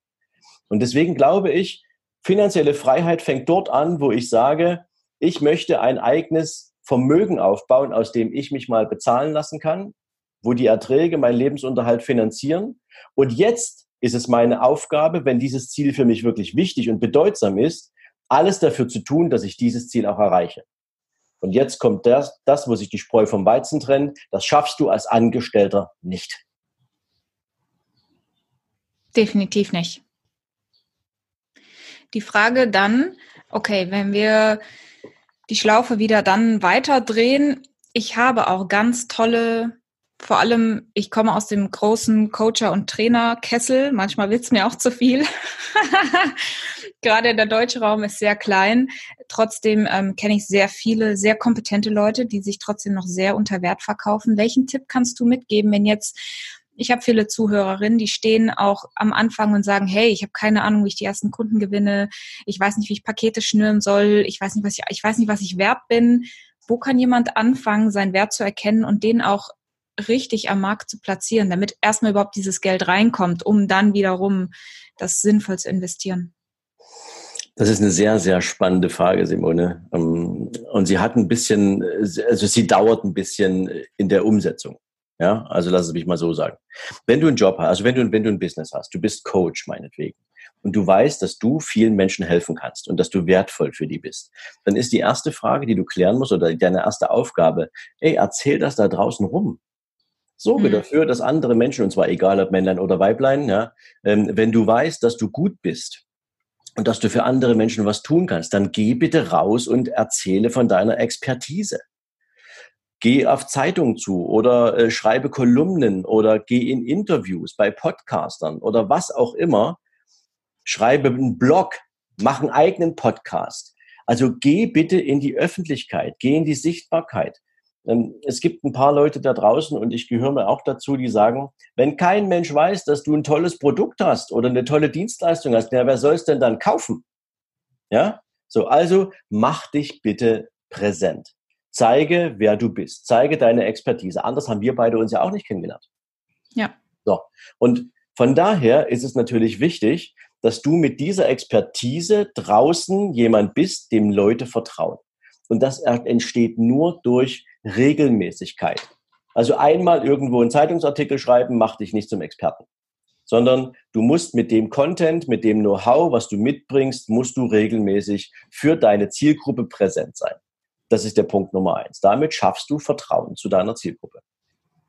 Und deswegen glaube ich, finanzielle Freiheit fängt dort an, wo ich sage, ich möchte ein eigenes Vermögen aufbauen, aus dem ich mich mal bezahlen lassen kann, wo die Erträge meinen Lebensunterhalt finanzieren. Und jetzt ist es meine Aufgabe, wenn dieses Ziel für mich wirklich wichtig und bedeutsam ist, alles dafür zu tun, dass ich dieses Ziel auch erreiche. Und jetzt kommt das, das, wo sich die Spreu vom Weizen trennt. Das schaffst du als Angestellter nicht. Definitiv nicht. Die Frage dann, okay, wenn wir die Schlaufe wieder dann weiter drehen, ich habe auch ganz tolle vor allem, ich komme aus dem großen Coacher- und Trainerkessel. Manchmal wird's mir auch zu viel. Gerade der deutsche Raum ist sehr klein. Trotzdem ähm, kenne ich sehr viele, sehr kompetente Leute, die sich trotzdem noch sehr unter Wert verkaufen. Welchen Tipp kannst du mitgeben, wenn jetzt ich habe viele Zuhörerinnen, die stehen auch am Anfang und sagen, hey, ich habe keine Ahnung, wie ich die ersten Kunden gewinne. Ich weiß nicht, wie ich Pakete schnüren soll. Ich weiß nicht, was ich, ich weiß nicht, was ich wert bin. Wo kann jemand anfangen, seinen Wert zu erkennen und den auch richtig am Markt zu platzieren, damit erstmal überhaupt dieses Geld reinkommt, um dann wiederum das sinnvoll zu investieren? Das ist eine sehr, sehr spannende Frage, Simone. Ähm, und sie hat ein bisschen, also sie dauert ein bisschen in der Umsetzung. Ja, also lass es mich mal so sagen. Wenn du einen Job hast, also wenn du, wenn du ein Business hast, du bist Coach meinetwegen und du weißt, dass du vielen Menschen helfen kannst und dass du wertvoll für die bist, dann ist die erste Frage, die du klären musst oder deine erste Aufgabe, ey, erzähl das da draußen rum. Sorge mhm. dafür, dass andere Menschen, und zwar egal ob Männlein oder Weiblein, ja, ähm, wenn du weißt, dass du gut bist, und dass du für andere Menschen was tun kannst, dann geh bitte raus und erzähle von deiner Expertise. Geh auf Zeitungen zu oder äh, schreibe Kolumnen oder geh in Interviews bei Podcastern oder was auch immer. Schreibe einen Blog, mach einen eigenen Podcast. Also geh bitte in die Öffentlichkeit, geh in die Sichtbarkeit. Ähm, es gibt ein paar Leute da draußen und ich gehöre mir auch dazu, die sagen, wenn kein Mensch weiß, dass du ein tolles Produkt hast oder eine tolle Dienstleistung hast, ja, wer soll es denn dann kaufen? Ja? So, also mach dich bitte präsent. Zeige, wer du bist. Zeige deine Expertise. Anders haben wir beide uns ja auch nicht kennengelernt. Ja. So. Und von daher ist es natürlich wichtig, dass du mit dieser Expertise draußen jemand bist, dem Leute vertrauen. Und das entsteht nur durch Regelmäßigkeit. Also einmal irgendwo einen Zeitungsartikel schreiben, macht dich nicht zum Experten. Sondern du musst mit dem Content, mit dem Know-how, was du mitbringst, musst du regelmäßig für deine Zielgruppe präsent sein. Das ist der Punkt Nummer eins. Damit schaffst du Vertrauen zu deiner Zielgruppe.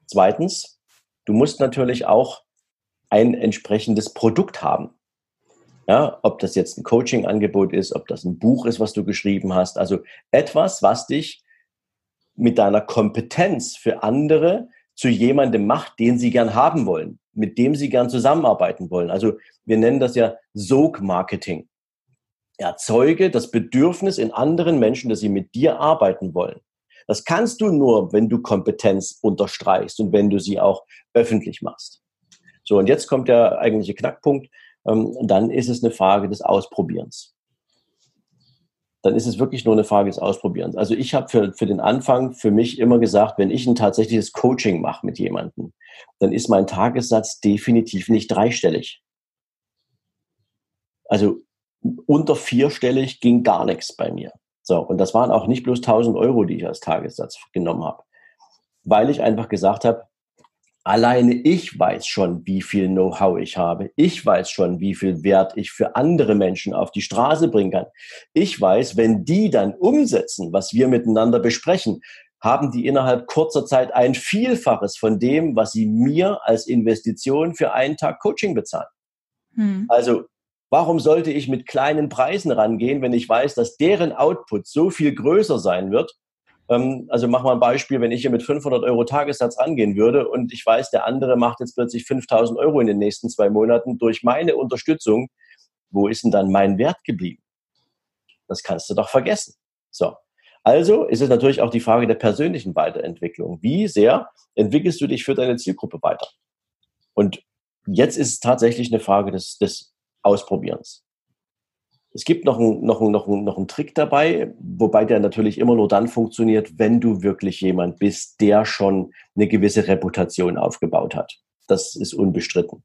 Zweitens, du musst natürlich auch ein entsprechendes Produkt haben. Ja, ob das jetzt ein Coaching-Angebot ist, ob das ein Buch ist, was du geschrieben hast. Also etwas, was dich mit deiner Kompetenz für andere zu jemandem macht, den sie gern haben wollen, mit dem sie gern zusammenarbeiten wollen. Also wir nennen das ja Sog-Marketing. Erzeuge das Bedürfnis in anderen Menschen, dass sie mit dir arbeiten wollen. Das kannst du nur, wenn du Kompetenz unterstreichst und wenn du sie auch öffentlich machst. So, und jetzt kommt der eigentliche Knackpunkt ähm, dann ist es eine Frage des Ausprobierens. Dann ist es wirklich nur eine Frage des Ausprobierens. Also ich habe für, für den Anfang für mich immer gesagt, wenn ich ein tatsächliches Coaching mache mit jemandem, dann ist mein Tagessatz definitiv nicht dreistellig. Also unter vierstellig ging gar nichts bei mir. So, und das waren auch nicht bloß 1000 Euro, die ich als Tagessatz genommen habe, weil ich einfach gesagt habe, Alleine ich weiß schon, wie viel Know-how ich habe. Ich weiß schon, wie viel Wert ich für andere Menschen auf die Straße bringen kann. Ich weiß, wenn die dann umsetzen, was wir miteinander besprechen, haben die innerhalb kurzer Zeit ein Vielfaches von dem, was sie mir als Investition für einen Tag Coaching bezahlen. Hm. Also warum sollte ich mit kleinen Preisen rangehen, wenn ich weiß, dass deren Output so viel größer sein wird also mach mal ein Beispiel, wenn ich hier mit 500 Euro Tagessatz rangehen würde und ich weiß, der andere macht jetzt plötzlich 5000 Euro in den nächsten zwei Monaten durch meine Unterstützung, wo ist denn dann mein Wert geblieben? Das kannst du doch vergessen. So. Also ist es natürlich auch die Frage der persönlichen Weiterentwicklung. Wie sehr entwickelst du dich für deine Zielgruppe weiter? Und jetzt ist es tatsächlich eine Frage des, des Ausprobierens. Es gibt noch einen, noch, einen, noch, einen, noch einen Trick dabei, wobei der natürlich immer nur dann funktioniert, wenn du wirklich jemand bist, der schon eine gewisse Reputation aufgebaut hat. Das ist unbestritten.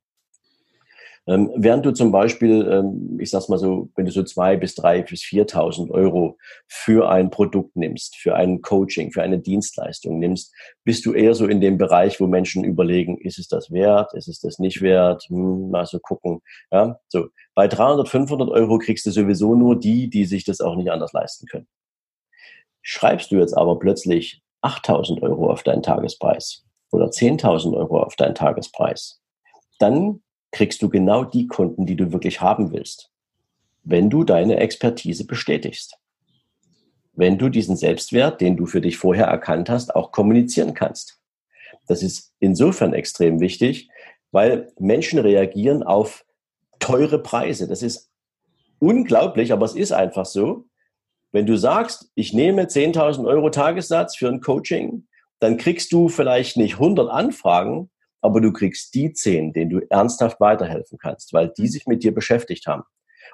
Ähm, während du zum Beispiel, ähm, ich sag's mal so, wenn du so zwei bis drei bis viertausend Euro für ein Produkt nimmst, für ein Coaching, für eine Dienstleistung nimmst, bist du eher so in dem Bereich, wo Menschen überlegen, ist es das wert, ist es das nicht wert, hm, mal so gucken. Ja, so. Bei 300, 500 Euro kriegst du sowieso nur die, die sich das auch nicht anders leisten können. Schreibst du jetzt aber plötzlich 8000 Euro auf deinen Tagespreis oder 10.000 Euro auf deinen Tagespreis, dann kriegst du genau die Kunden, die du wirklich haben willst, wenn du deine Expertise bestätigst. Wenn du diesen Selbstwert, den du für dich vorher erkannt hast, auch kommunizieren kannst. Das ist insofern extrem wichtig, weil Menschen reagieren auf teure Preise. Das ist unglaublich, aber es ist einfach so. Wenn du sagst, ich nehme 10.000 Euro Tagessatz für ein Coaching, dann kriegst du vielleicht nicht 100 Anfragen, aber du kriegst die zehn, denen du ernsthaft weiterhelfen kannst, weil die sich mit dir beschäftigt haben.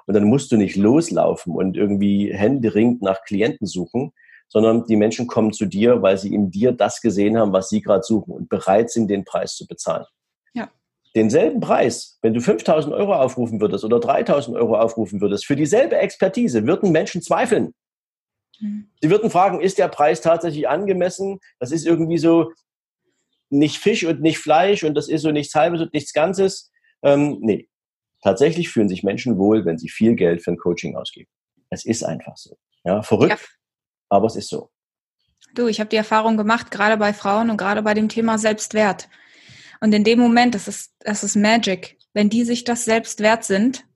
Und dann musst du nicht loslaufen und irgendwie händeringend nach Klienten suchen, sondern die Menschen kommen zu dir, weil sie in dir das gesehen haben, was sie gerade suchen und bereit sind, den Preis zu bezahlen. Ja. denselben Preis, wenn du 5000 Euro aufrufen würdest oder 3000 Euro aufrufen würdest, für dieselbe Expertise, würden Menschen zweifeln. Mhm. Sie würden fragen, ist der Preis tatsächlich angemessen? Das ist irgendwie so nicht Fisch und nicht Fleisch und das ist so nichts Halbes und nichts Ganzes. Ähm, nee, tatsächlich fühlen sich Menschen wohl, wenn sie viel Geld für ein Coaching ausgeben. Es ist einfach so. Ja, verrückt, ja. aber es ist so. Du, ich habe die Erfahrung gemacht, gerade bei Frauen und gerade bei dem Thema Selbstwert. Und in dem Moment, das ist, das ist Magic. Wenn die sich das selbst wert sind,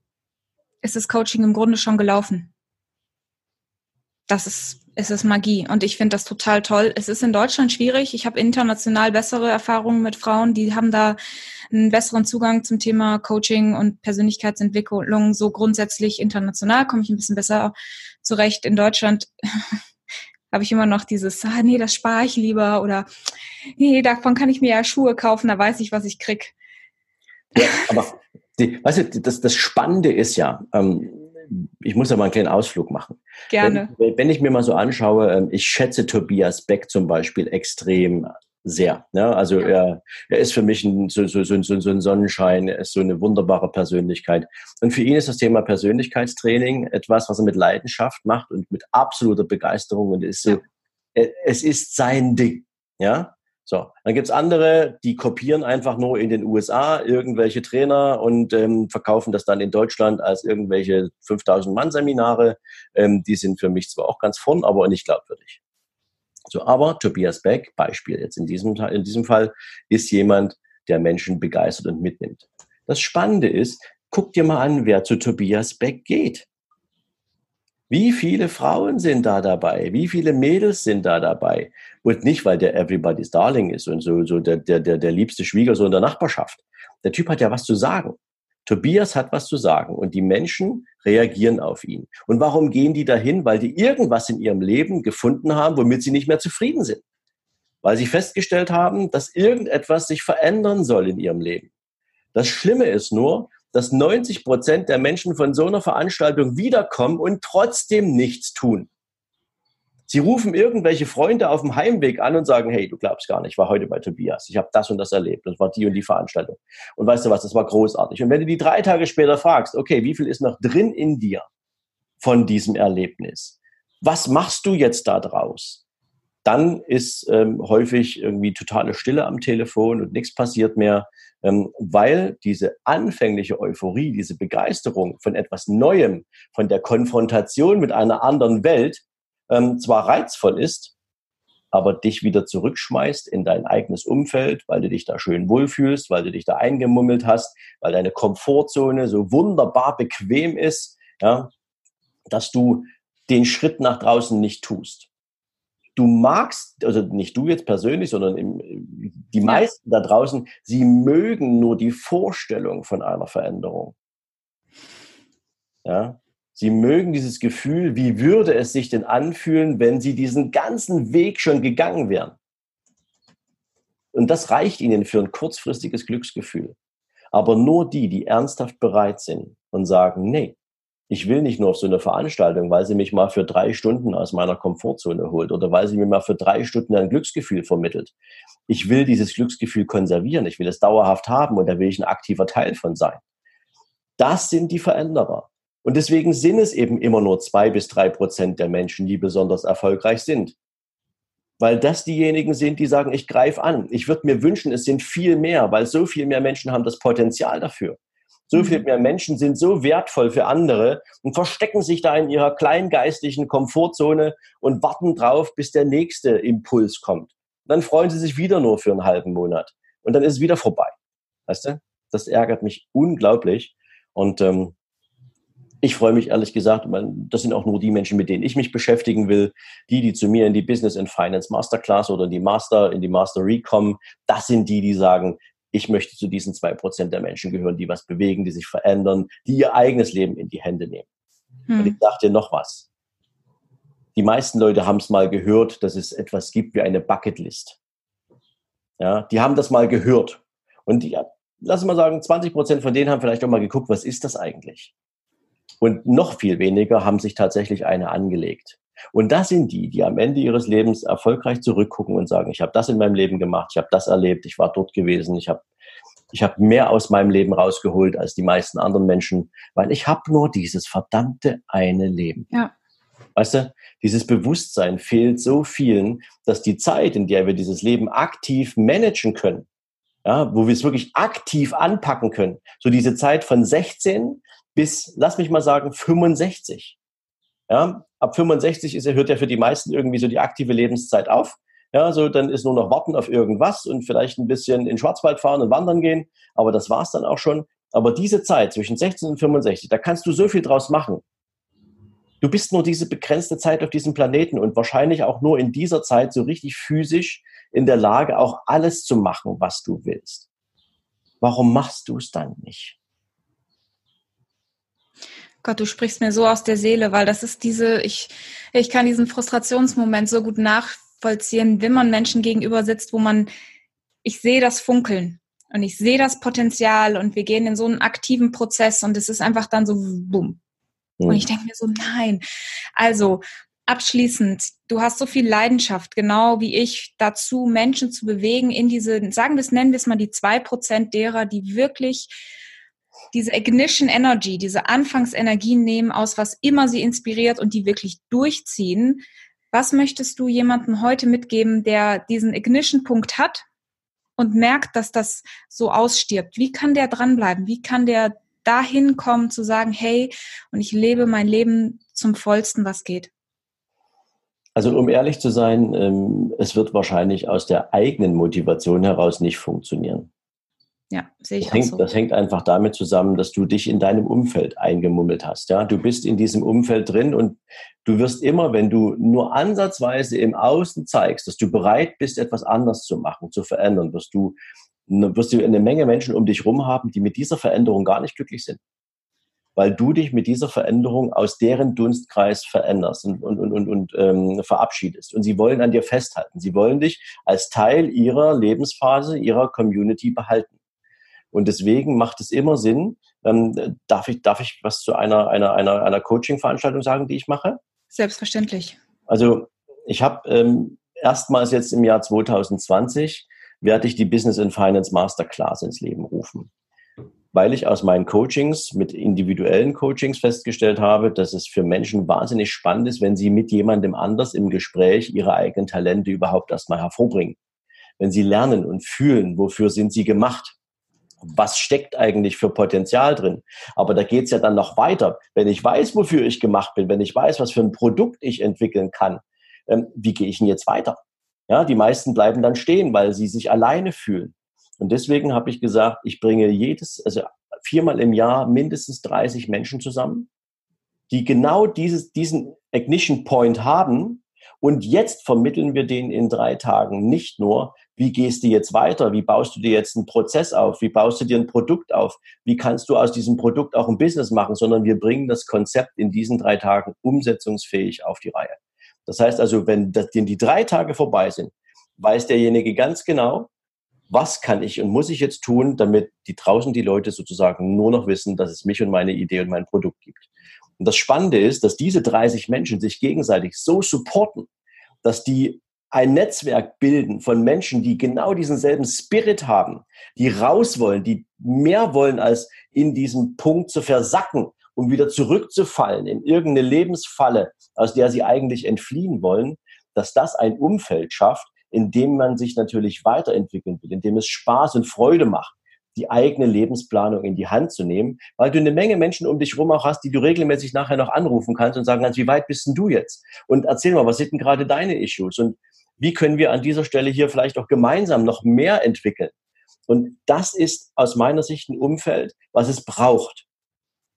ist das Coaching im Grunde schon gelaufen. Das ist, es ist Magie. Und ich finde das total toll. Es ist in Deutschland schwierig. Ich habe international bessere Erfahrungen mit Frauen, die haben da einen besseren Zugang zum Thema Coaching und Persönlichkeitsentwicklung. So grundsätzlich international komme ich ein bisschen besser zurecht. In Deutschland habe ich immer noch dieses, ah, nee, das spare ich lieber oder nee, davon kann ich mir ja Schuhe kaufen, da weiß ich, was ich krieg. Ja, aber die, weißt du, das, das Spannende ist ja, ähm, ich muss ja mal einen kleinen Ausflug machen. Gerne. Wenn, wenn ich mir mal so anschaue, ähm, ich schätze Tobias Beck zum Beispiel extrem sehr. Ne? also ja. er, er ist für mich ein, so, so, so, so ein Sonnenschein, er ist so eine wunderbare Persönlichkeit. Und für ihn ist das Thema Persönlichkeitstraining etwas, was er mit Leidenschaft macht und mit absoluter Begeisterung. Und ist so, ja. es ist sein Ding. Ja, so, dann gibt's andere, die kopieren einfach nur in den USA irgendwelche Trainer und ähm, verkaufen das dann in Deutschland als irgendwelche 5000 Mann Seminare. Ähm, die sind für mich zwar auch ganz vorn, aber nicht glaubwürdig. So, aber Tobias Beck, Beispiel jetzt in diesem, in diesem Fall, ist jemand, der Menschen begeistert und mitnimmt. Das Spannende ist, guck dir mal an, wer zu Tobias Beck geht. Wie viele Frauen sind da dabei? Wie viele Mädels sind da dabei? Und nicht, weil der Everybody's Darling ist und so, so der, der, der, der liebste Schwiegersohn der Nachbarschaft. Der Typ hat ja was zu sagen. Tobias hat was zu sagen und die Menschen reagieren auf ihn. Und warum gehen die dahin? Weil die irgendwas in ihrem Leben gefunden haben, womit sie nicht mehr zufrieden sind. Weil sie festgestellt haben, dass irgendetwas sich verändern soll in ihrem Leben. Das Schlimme ist nur, dass 90 Prozent der Menschen von so einer Veranstaltung wiederkommen und trotzdem nichts tun. Sie rufen irgendwelche Freunde auf dem Heimweg an und sagen, hey, du glaubst gar nicht, ich war heute bei Tobias, ich habe das und das erlebt, das war die und die Veranstaltung. Und weißt du was, das war großartig. Und wenn du die drei Tage später fragst, okay, wie viel ist noch drin in dir von diesem Erlebnis? Was machst du jetzt da draus? Dann ist ähm, häufig irgendwie totale Stille am Telefon und nichts passiert mehr ähm, weil diese anfängliche Euphorie, diese Begeisterung von etwas Neuem, von der Konfrontation mit einer anderen Welt ähm, zwar reizvoll ist, aber dich wieder zurückschmeißt in dein eigenes Umfeld, weil du dich da schön wohlfühlst, weil du dich da eingemummelt hast, weil deine Komfortzone so wunderbar bequem ist, ja, dass du den Schritt nach draußen nicht tust du magst, also nicht du jetzt persönlich, sondern im, die ja. meisten da draußen, sie mögen nur die Vorstellung von einer Veränderung. Ja, sie mögen dieses Gefühl, wie würde es sich denn anfühlen, wenn sie diesen ganzen Weg schon gegangen wären. Und das reicht ihnen für ein kurzfristiges Glücksgefühl. Aber nur die, die ernsthaft bereit sind und sagen, nee, ich will nicht nur auf so eine Veranstaltung, weil sie mich mal für drei Stunden aus meiner Komfortzone holt oder weil sie mir mal für drei Stunden ein Glücksgefühl vermittelt. Ich will dieses Glücksgefühl konservieren, ich will es dauerhaft haben und da will ich ein aktiver Teil von sein. Das sind die Veränderer. Und deswegen sind es eben immer nur zwei bis drei Prozent der Menschen, die besonders erfolgreich sind. Weil das diejenigen sind, die sagen, ich greife an. Ich würde mir wünschen, es sind viel mehr, weil so viel mehr Menschen haben das Potenzial dafür. So viel mhm. mehr Menschen sind so wertvoll für andere und verstecken sich da in ihrer kleingeistlichen Komfortzone und warten drauf, bis der nächste Impuls kommt. Dann freuen sie sich wieder nur für einen halben Monat und dann ist es wieder vorbei. Weißt du? Das ärgert mich unglaublich und ähm, ich freue mich ehrlich gesagt, das sind auch nur die Menschen, mit denen ich mich beschäftigen will. Die, die zu mir in die Business and Finance Masterclass oder in die Master, in die Mastery kommen, das sind die, die sagen, ich möchte zu diesen zwei Prozent der Menschen gehören, die was bewegen, die sich verändern, die ihr eigenes Leben in die Hände nehmen. Hm. Und ich sage dir noch was. Die meisten Leute haben es mal gehört, dass es etwas gibt wie eine Bucketlist. Ja, die haben das mal gehört. Und die, lass mal sagen, 20 Prozent von denen haben vielleicht auch mal geguckt, was ist das eigentlich? Und noch viel weniger haben sich tatsächlich eine angelegt. Und das sind die, die am Ende ihres Lebens erfolgreich zurückgucken und sagen, ich habe das in meinem Leben gemacht, ich habe das erlebt, ich war dort gewesen, ich habe Ich habe mehr aus meinem Leben rausgeholt als die meisten anderen Menschen, weil ich habe nur dieses verdammte eine Leben. Ja. Weißt du, dieses Bewusstsein fehlt so vielen, dass die Zeit, in der wir dieses Leben aktiv managen können, ja, wo wir es wirklich aktiv anpacken können, so diese Zeit von 16 bis, lass mich mal sagen, 65. Ja, ab 65 ist, hört ja für die meisten irgendwie so die aktive Lebenszeit auf. Ja, so dann ist nur noch warten auf irgendwas und vielleicht ein bisschen in Schwarzwald fahren und wandern gehen. Aber das war's dann auch schon. Aber diese Zeit zwischen 16 und 65, da kannst du so viel draus machen. Du bist nur diese begrenzte Zeit auf diesem Planeten und wahrscheinlich auch nur in dieser Zeit so richtig physisch in der Lage, auch alles zu machen, was du willst. Warum machst du es dann nicht? Gott, du sprichst mir so aus der Seele, weil das ist diese, ich, ich kann diesen Frustrationsmoment so gut nachvollziehen, wenn man Menschen gegenüber sitzt, wo man, ich sehe das Funkeln und ich sehe das Potenzial und wir gehen in so einen aktiven Prozess und es ist einfach dann so, bumm. Mhm. Und ich denke mir so, nein. Also, abschließend, du hast so viel Leidenschaft, genau wie ich, dazu Menschen zu bewegen in diese, sagen wir es, nennen wir es mal die zwei Prozent derer, die wirklich diese Ignition Energy, diese Anfangsenergie nehmen aus, was immer sie inspiriert und die wirklich durchziehen. Was möchtest du jemandem heute mitgeben, der diesen Ignition-Punkt hat und merkt, dass das so ausstirbt? Wie kann der dranbleiben? Wie kann der dahin kommen zu sagen, hey, und ich lebe mein Leben zum vollsten, was geht? Also um ehrlich zu sein, ähm, es wird wahrscheinlich aus der eigenen Motivation heraus nicht funktionieren. Ja, sehe ich das hängt, so. Das hängt einfach damit zusammen, dass du dich in deinem Umfeld eingemummelt hast. Ja, du bist in diesem Umfeld drin und du wirst immer, wenn du nur ansatzweise im Außen zeigst, dass du bereit bist, etwas anders zu machen, zu verändern, wirst du, wirst du eine Menge Menschen um dich herum haben, die mit dieser Veränderung gar nicht glücklich sind. Weil du dich mit dieser Veränderung aus deren Dunstkreis veränderst und, und, und, und, und ähm, verabschiedest. Und sie wollen an dir festhalten. Sie wollen dich als Teil ihrer Lebensphase, ihrer Community behalten. Und deswegen macht es immer Sinn, ähm, darf, ich, darf ich was zu einer, einer, einer, einer Coaching-Veranstaltung sagen, die ich mache? Selbstverständlich. Also ich habe ähm, erstmals jetzt im Jahr 2020 werde ich die Business and Finance Masterclass ins Leben rufen. Weil ich aus meinen Coachings mit individuellen Coachings festgestellt habe, dass es für Menschen wahnsinnig spannend ist, wenn sie mit jemandem anders im Gespräch ihre eigenen Talente überhaupt erstmal hervorbringen. Wenn sie lernen und fühlen, wofür sind sie gemacht was steckt eigentlich für Potenzial drin. Aber da geht's ja dann noch weiter. Wenn ich weiß, wofür ich gemacht bin, wenn ich weiß, was für ein Produkt ich entwickeln kann, ähm, wie gehe ich denn jetzt weiter? Ja, die meisten bleiben dann stehen, weil sie sich alleine fühlen. Und deswegen habe ich gesagt, ich bringe jedes, also viermal im Jahr mindestens 30 Menschen zusammen, die genau dieses, diesen Ignition Point haben. Und jetzt vermitteln wir denen in drei Tagen nicht nur, wie gehst du jetzt weiter? Wie baust du dir jetzt einen Prozess auf? Wie baust du dir ein Produkt auf? Wie kannst du aus diesem Produkt auch ein Business machen? Sondern wir bringen das Konzept in diesen drei Tagen umsetzungsfähig auf die Reihe. Das heißt also, wenn die drei Tage vorbei sind, weiß derjenige ganz genau, was kann ich und muss ich jetzt tun, damit die draußen die Leute sozusagen nur noch wissen, dass es mich und meine Idee und mein Produkt gibt. Und das Spannende ist, dass diese 30 Menschen sich gegenseitig so supporten, dass die ein Netzwerk bilden von Menschen, die genau diesen selben Spirit haben, die raus wollen, die mehr wollen, als in diesem Punkt zu versacken, um wieder zurückzufallen in irgendeine Lebensfalle, aus der sie eigentlich entfliehen wollen, dass das ein Umfeld schafft, in dem man sich natürlich weiterentwickeln will, in dem es Spaß und Freude macht, die eigene Lebensplanung in die Hand zu nehmen, weil du eine Menge Menschen um dich rum auch hast, die du regelmäßig nachher noch anrufen kannst und sagen kannst, wie weit bist denn du jetzt? Und erzähl mal, was sind denn gerade deine Issues? Und wie können wir an dieser Stelle hier vielleicht auch gemeinsam noch mehr entwickeln. Und das ist aus meiner Sicht ein Umfeld, was es braucht.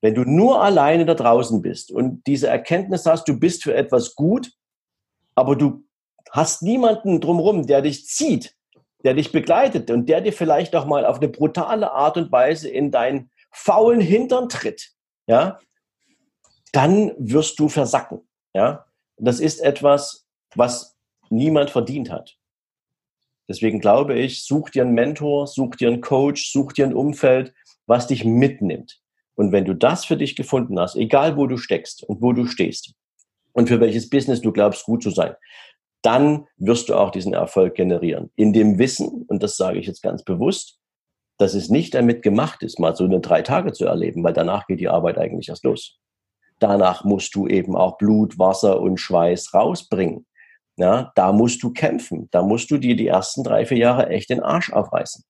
Wenn du nur alleine da draußen bist und diese Erkenntnis hast, du bist für etwas gut, aber du hast niemanden drumherum, der dich zieht, der dich begleitet und der dir vielleicht auch mal auf eine brutale Art und Weise in deinen faulen Hintern tritt, ja, dann wirst du versacken, ja. das ist etwas, was niemand verdient hat. Deswegen glaube ich, such dir einen Mentor, such dir einen Coach, such dir ein Umfeld, was dich mitnimmt. Und wenn du das für dich gefunden hast, egal wo du steckst und wo du stehst und für welches Business du glaubst, gut zu sein, dann wirst du auch diesen Erfolg generieren. In dem Wissen, und das sage ich jetzt ganz bewusst, dass es nicht damit gemacht ist, mal so eine drei Tage zu erleben, weil danach geht die Arbeit eigentlich erst los. Danach musst du eben auch Blut, Wasser und Schweiß rausbringen. Ja, da musst du kämpfen. Da musst du dir die ersten drei, vier Jahre echt den Arsch aufreißen.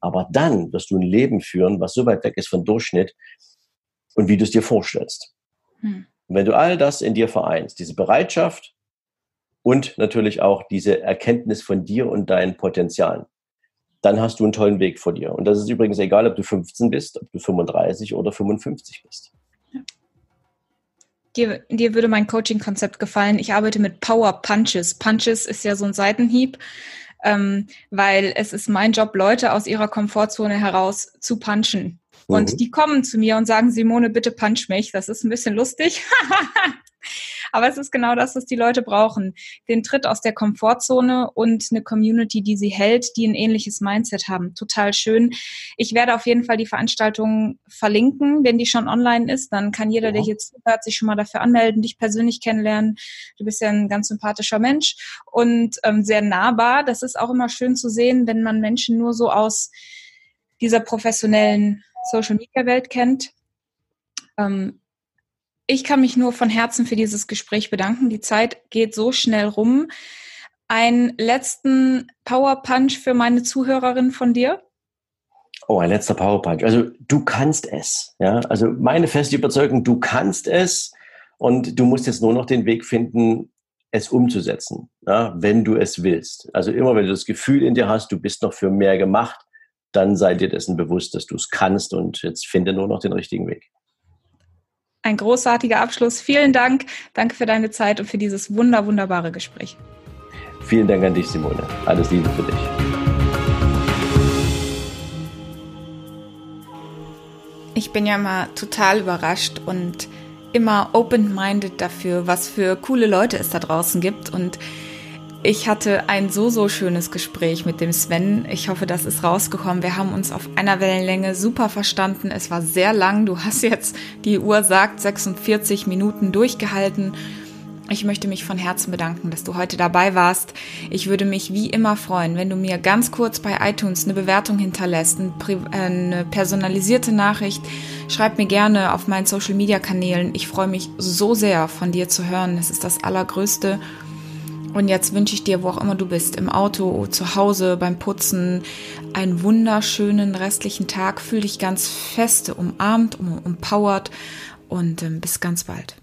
Aber dann wirst du ein Leben führen, was so weit weg ist von Durchschnitt und wie du es dir vorstellst. Hm. Und wenn du all das in dir vereinst, diese Bereitschaft und natürlich auch diese Erkenntnis von dir und deinen Potenzialen, dann hast du einen tollen Weg vor dir. Und das ist übrigens egal, ob du 15 bist, ob du 35 oder 55 bist. Dir, dir würde mein Coaching-Konzept gefallen. Ich arbeite mit Power Punches. Punches ist ja so ein Seitenhieb, ähm, weil es ist mein Job, Leute aus ihrer Komfortzone heraus zu punchen. Und mhm. die kommen zu mir und sagen, Simone, bitte punch mich. Das ist ein bisschen lustig. Aber es ist genau das, was die Leute brauchen. Den Tritt aus der Komfortzone und eine Community, die sie hält, die ein ähnliches Mindset haben. Total schön. Ich werde auf jeden Fall die Veranstaltung verlinken, wenn die schon online ist. Dann kann jeder, ja. der hier zuhört, sich schon mal dafür anmelden, dich persönlich kennenlernen. Du bist ja ein ganz sympathischer Mensch und ähm, sehr nahbar. Das ist auch immer schön zu sehen, wenn man Menschen nur so aus dieser professionellen Social Media Welt kennt. Ähm, ich kann mich nur von Herzen für dieses Gespräch bedanken. Die Zeit geht so schnell rum. Einen letzten Power Punch für meine Zuhörerin von dir? Oh, ein letzter Power Punch. Also du kannst es. Ja, also meine feste Überzeugung, du kannst es und du musst jetzt nur noch den Weg finden, es umzusetzen, ja, wenn du es willst. Also immer, wenn du das Gefühl in dir hast, du bist noch für mehr gemacht, dann sei dir dessen bewusst, dass du es kannst und jetzt finde nur noch den richtigen Weg. Ein großartiger Abschluss. Vielen Dank. Danke für deine Zeit und für dieses wunder, wunderbare Gespräch. Vielen Dank an dich, Simone. Alles Liebe für dich. Ich bin ja immer total überrascht und immer open-minded dafür, was für coole Leute es da draußen gibt und ich hatte ein so, so schönes Gespräch mit dem Sven. Ich hoffe, das ist rausgekommen. Wir haben uns auf einer Wellenlänge super verstanden. Es war sehr lang. Du hast jetzt, die Uhr sagt, 46 Minuten durchgehalten. Ich möchte mich von Herzen bedanken, dass du heute dabei warst. Ich würde mich wie immer freuen, wenn du mir ganz kurz bei iTunes eine Bewertung hinterlässt, eine personalisierte Nachricht. Schreib mir gerne auf meinen Social Media Kanälen. Ich freue mich so sehr von dir zu hören. Es ist das Allergrößte. Und jetzt wünsche ich dir, wo auch immer du bist, im Auto, zu Hause, beim Putzen, einen wunderschönen restlichen Tag. Fühl dich ganz feste umarmt, um, empowert und ähm, bis ganz bald.